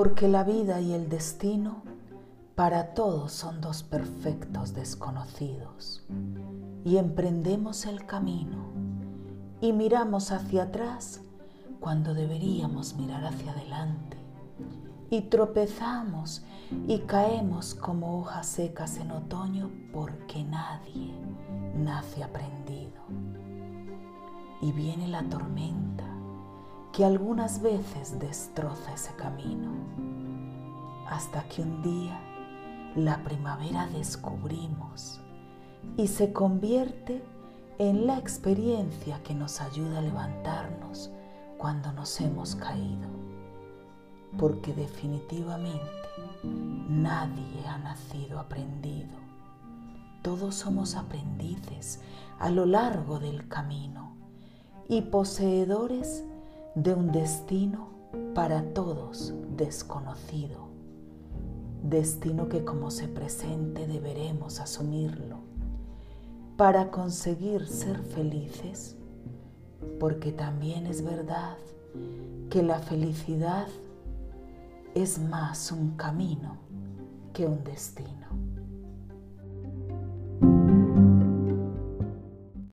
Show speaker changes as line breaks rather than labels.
porque la vida y el destino para todos son dos perfectos desconocidos y emprendemos el camino y miramos hacia atrás cuando deberíamos mirar hacia adelante y tropezamos y caemos como hojas secas en otoño porque nadie nace aprendido. Y viene la tormenta algunas veces destroza ese camino, hasta que un día la primavera descubrimos y se convierte en la experiencia que nos ayuda a levantarnos cuando nos hemos caído. Porque definitivamente nadie ha nacido aprendido. Todos somos aprendices a lo largo del camino y poseedores de un destino para todos desconocido destino que como se presente deberemos asumirlo para conseguir ser felices, porque también es verdad que la felicidad es más un camino que un destino.